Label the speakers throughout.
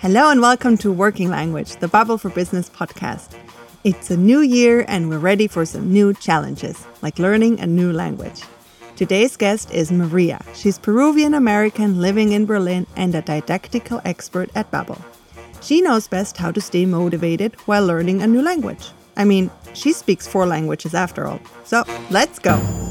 Speaker 1: Hello and welcome to Working Language, the Babbel for Business podcast. It's a new year and we're ready for some new challenges, like learning a new language. Today's guest is Maria. She's Peruvian American living in Berlin and a didactical expert at Babbel. She knows best how to stay motivated while learning a new language. I mean, she speaks four languages after all. So let's go.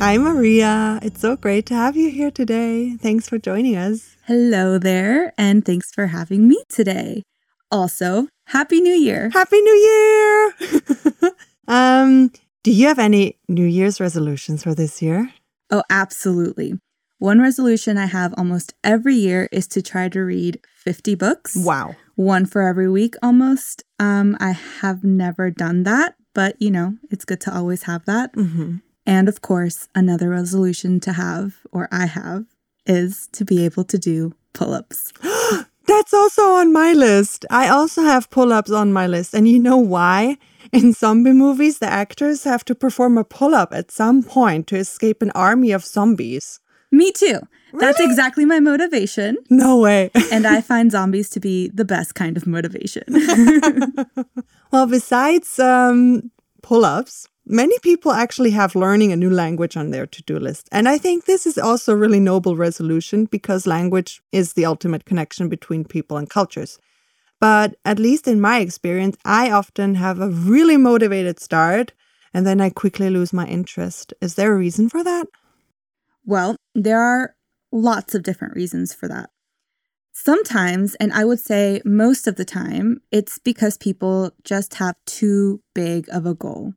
Speaker 1: Hi, Maria. It's so great to have you here today. Thanks for joining us.
Speaker 2: Hello there, and thanks for having me today. Also, Happy New Year.
Speaker 1: Happy New Year. um, do you have any New Year's resolutions for this year?
Speaker 2: Oh, absolutely. One resolution I have almost every year is to try to read 50 books.
Speaker 1: Wow.
Speaker 2: One for every week almost. Um, I have never done that, but you know, it's good to always have that.
Speaker 1: Mm-hmm.
Speaker 2: And of course, another resolution to have, or I have, is to be able to do pull ups.
Speaker 1: That's also on my list. I also have pull ups on my list. And you know why? In zombie movies, the actors have to perform a pull up at some point to escape an army of zombies.
Speaker 2: Me too.
Speaker 1: Really?
Speaker 2: That's exactly my motivation.
Speaker 1: No way.
Speaker 2: And I find zombies to be the best kind of motivation.
Speaker 1: well, besides um, pull ups, many people actually have learning a new language on their to do list. And I think this is also a really noble resolution because language is the ultimate connection between people and cultures. But at least in my experience, I often have a really motivated start and then I quickly lose my interest. Is there a reason for that?
Speaker 2: Well, there are lots of different reasons for that. Sometimes, and I would say most of the time, it's because people just have too big of a goal.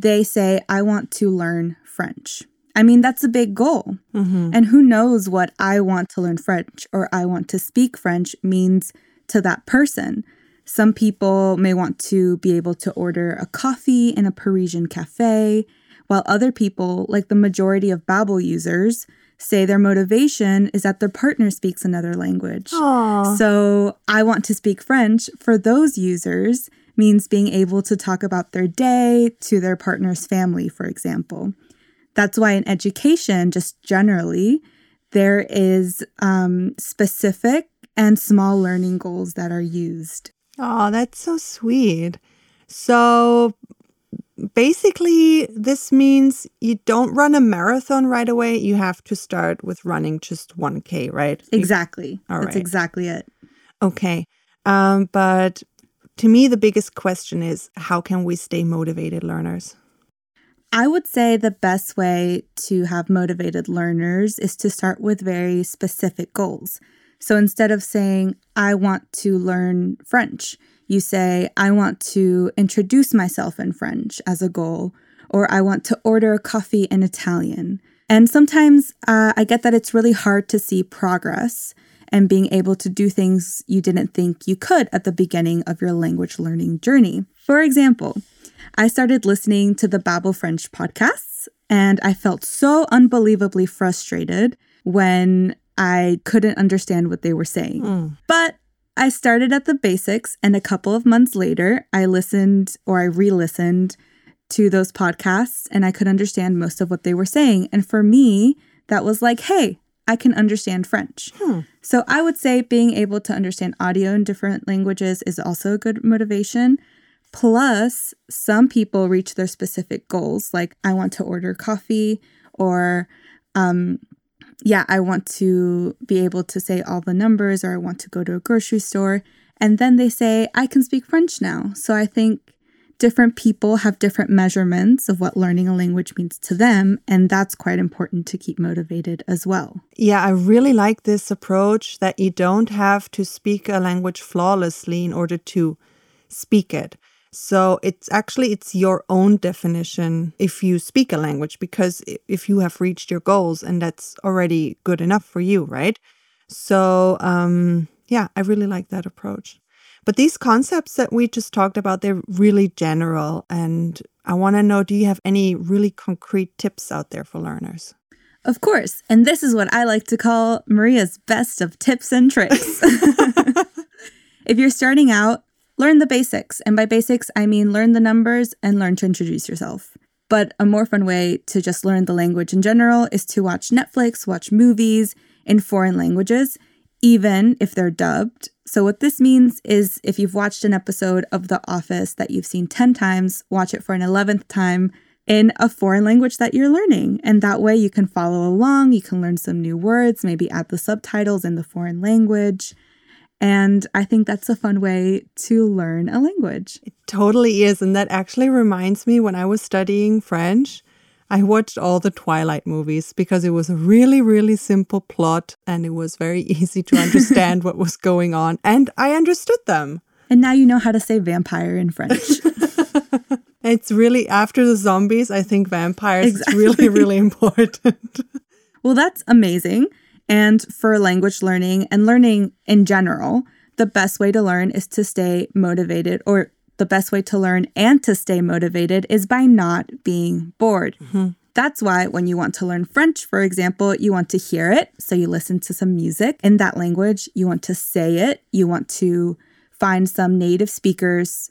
Speaker 2: They say, I want to learn French. I mean, that's a big goal.
Speaker 1: Mm-hmm.
Speaker 2: And who knows what I want to learn French or I want to speak French means to that person. Some people may want to be able to order a coffee in a Parisian cafe, while other people, like the majority of Babbel users, say their motivation is that their partner speaks another language.
Speaker 1: Aw.
Speaker 2: So, I want to speak French for those users means being able to talk about their day to their partner's family, for example. That's why in education, just generally, there is um, specific and small learning goals that are used.
Speaker 1: Oh, that's so sweet. So basically, this means you don't run a marathon right away. You have to start with running just 1K, right?
Speaker 2: Exactly.
Speaker 1: All
Speaker 2: That's exactly it.
Speaker 1: Okay. Um, but to me, the biggest question is how can we stay motivated learners?
Speaker 2: I would say the best way to have motivated learners is to start with very specific goals. So instead of saying, I want to learn French, you say, I want to introduce myself in French as a goal, or I want to order a coffee in Italian. And sometimes uh, I get that it's really hard to see progress and being able to do things you didn't think you could at the beginning of your language learning journey. For example, I started listening to the Babbel French podcasts, and I felt so unbelievably frustrated when I couldn't understand what they were saying.
Speaker 1: Mm.
Speaker 2: But I started at the basics, and a couple of months later, I listened or I re listened to those podcasts, and I could understand most of what they were saying. And for me, that was like, hey, I can understand French.
Speaker 1: Hmm.
Speaker 2: So I would say being able to understand audio in different languages is also a good motivation. Plus, some people reach their specific goals, like I want to order coffee, or um, yeah, I want to be able to say all the numbers, or I want to go to a grocery store. And then they say, I can speak French now. So I think different people have different measurements of what learning a language means to them. And that's quite important to keep motivated as well.
Speaker 1: Yeah, I really like this approach that you don't have to speak a language flawlessly in order to speak it. So it's actually it's your own definition if you speak a language because if you have reached your goals and that's already good enough for you, right? So um yeah, I really like that approach. But these concepts that we just talked about, they're really general and I want to know do you have any really concrete tips out there for learners?
Speaker 2: Of course. And this is what I like to call Maria's best of tips and tricks. if you're starting out, learn the basics. And by basics, I mean learn the numbers and learn to introduce yourself. But a more fun way to just learn the language in general is to watch Netflix, watch movies in foreign languages, even if they're dubbed. So, what this means is if you've watched an episode of The Office that you've seen 10 times, watch it for an 11th time in a foreign language that you're learning. And that way you can follow along, you can learn some new words, maybe add the subtitles in the foreign language. And I think that's a fun way to learn a language.
Speaker 1: It totally is. And that actually reminds me when I was studying French, I watched all the Twilight movies because it was a really, really simple plot and it was very easy to understand what was going on. And I understood them.
Speaker 2: And now you know how to say vampire in French.
Speaker 1: it's really after the zombies, I think vampires exactly. is really, really important.
Speaker 2: well, that's amazing. And for language learning and learning in general, the best way to learn is to stay motivated, or the best way to learn and to stay motivated is by not being bored. Mm-hmm. That's why when you want to learn French, for example, you want to hear it. So you listen to some music in that language. You want to say it. You want to find some native speakers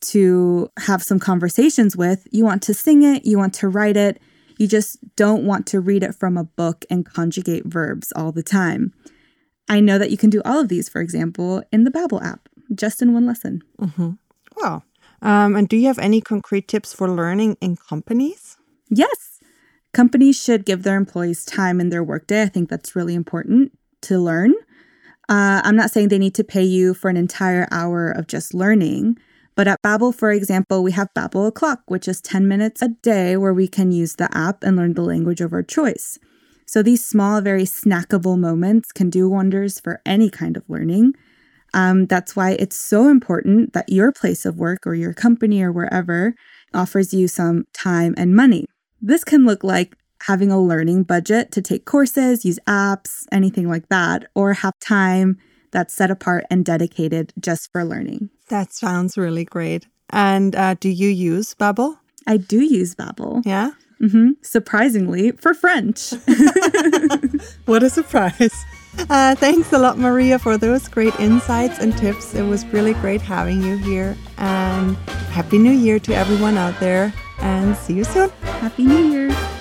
Speaker 2: to have some conversations with. You want to sing it. You want to write it. You just don't want to read it from a book and conjugate verbs all the time. I know that you can do all of these, for example, in the Babbel app, just in one lesson.
Speaker 1: Mm-hmm. Wow. Um, and do you have any concrete tips for learning in companies?
Speaker 2: Yes. Companies should give their employees time in their workday. I think that's really important to learn. Uh, I'm not saying they need to pay you for an entire hour of just learning, but at Babbel, for example, we have Babbel O'Clock, which is 10 minutes a day where we can use the app and learn the language of our choice. So these small, very snackable moments can do wonders for any kind of learning. Um, that's why it's so important that your place of work or your company or wherever offers you some time and money. This can look like having a learning budget to take courses, use apps, anything like that, or have time that's set apart and dedicated just for learning.
Speaker 1: That sounds really great. And uh, do you use Babbel?
Speaker 2: I do use Babbel.
Speaker 1: Yeah.
Speaker 2: Mm-hmm. Surprisingly, for French.
Speaker 1: what a surprise. Uh, thanks a lot, Maria, for those great insights and tips. It was really great having you here. And Happy New Year to everyone out there. And see you soon.
Speaker 2: Happy New Year.